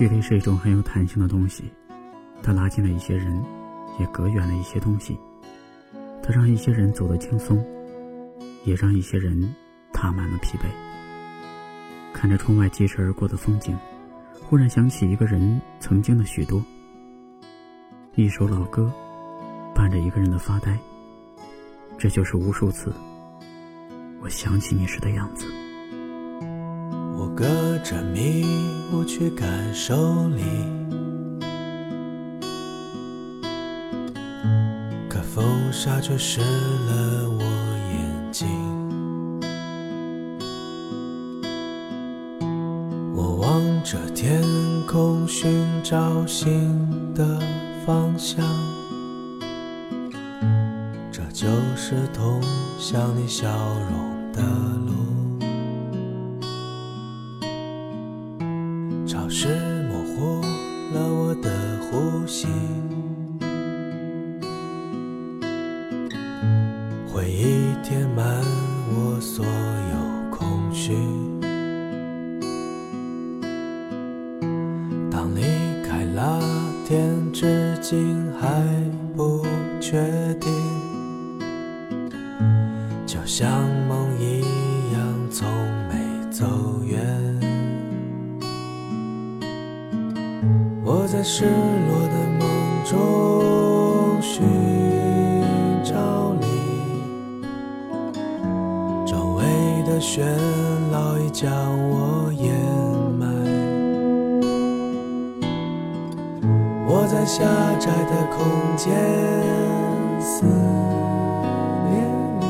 距离是一种很有弹性的东西，它拉近了一些人，也隔远了一些东西。它让一些人走得轻松，也让一些人踏满了疲惫。看着窗外疾驰而过的风景，忽然想起一个人曾经的许多。一首老歌，伴着一个人的发呆。这就是无数次，我想起你时的样子。隔着迷雾去感受你，可风沙却湿了我眼睛。我望着天空，寻找新的方向。这就是通向你笑容的路。空虚。当离开那天，至今还不确定，就像梦一样，从没走远。我在失落的梦中喧闹已将我掩埋。我在狭窄的空间思念你，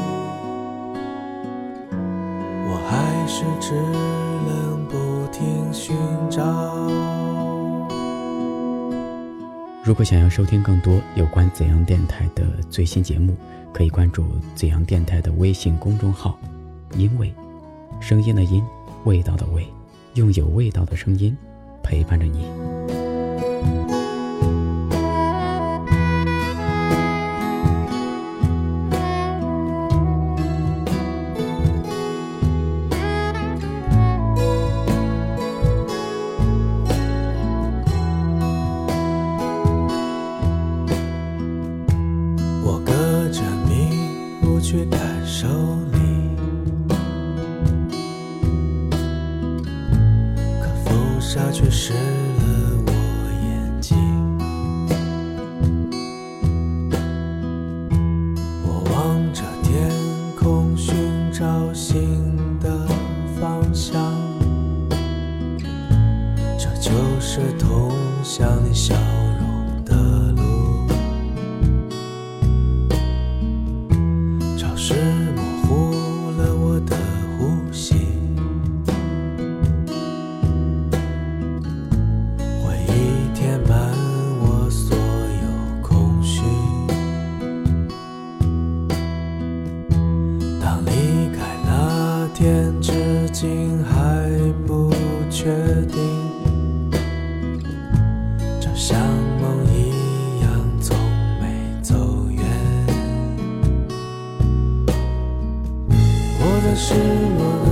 我还是只能不停寻找。如果想要收听更多有关怎样电台的最新节目，可以关注怎样电台的微信公众号“因为”，声音的音，味道的味，用有味道的声音陪伴着你。沙却湿了我眼睛。我望着天空，寻找新的方向，这就是通向你想竟还不确定，就像梦一样，从没走远。我在失落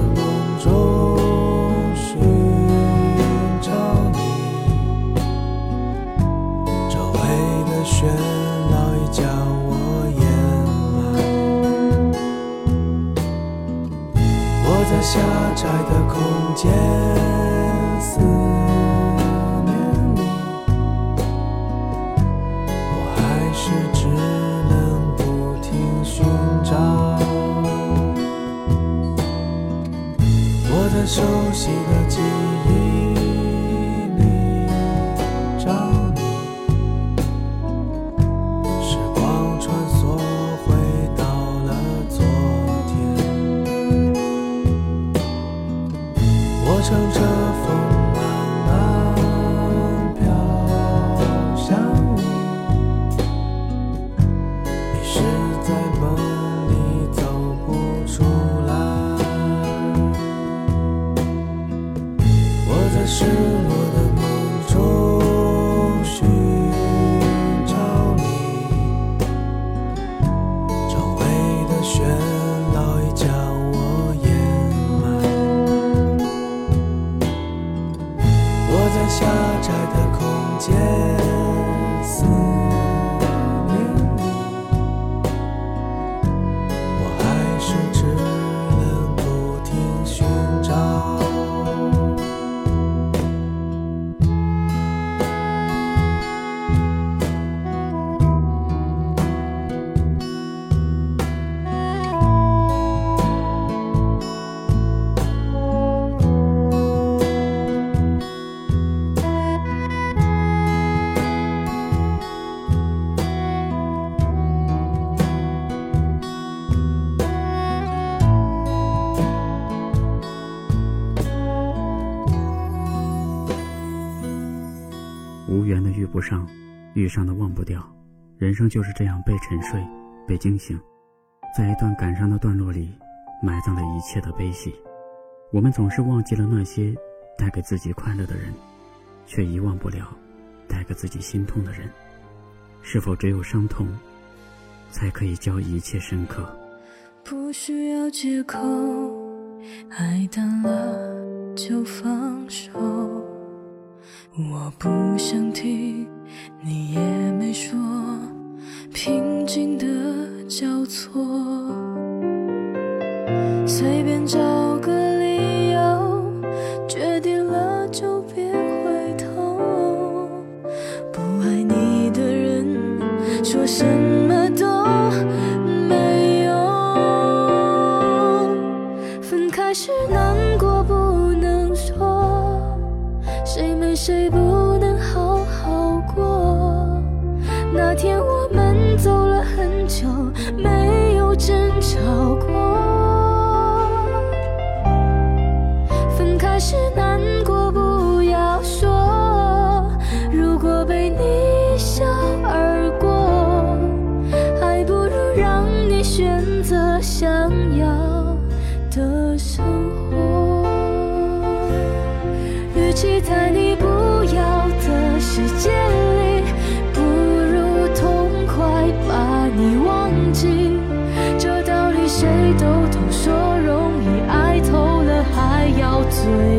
空间不上，遇上的忘不掉。人生就是这样被沉睡，被惊醒，在一段感伤的段落里，埋葬了一切的悲喜。我们总是忘记了那些带给自己快乐的人，却遗忘不了带给自己心痛的人。是否只有伤痛，才可以教一切深刻？不需要借口，爱淡了就放手。我不想听，你也没说，平静的交错，随便找个没谁不能好都懂，说容易，爱透了还要醉。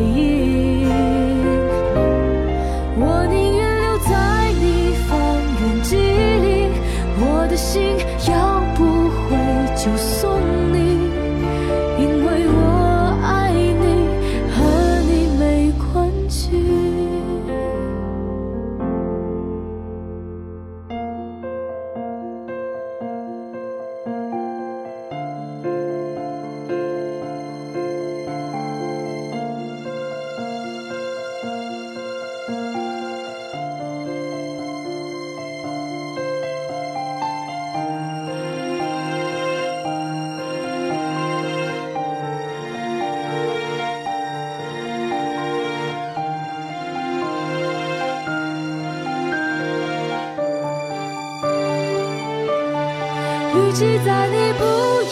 与其在你不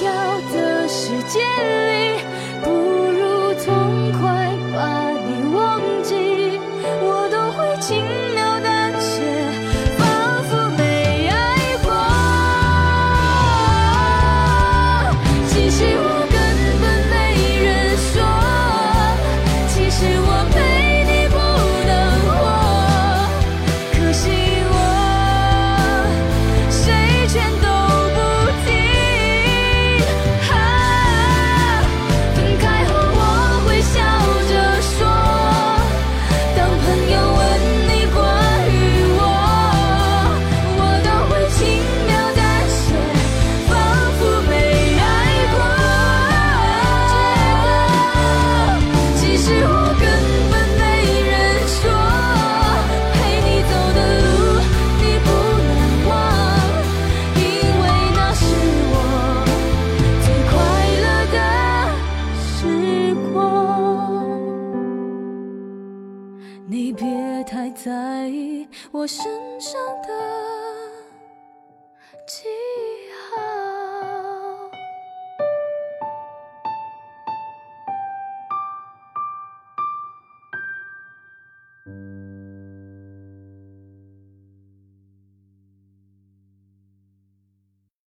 要的世界里，不上的记忆。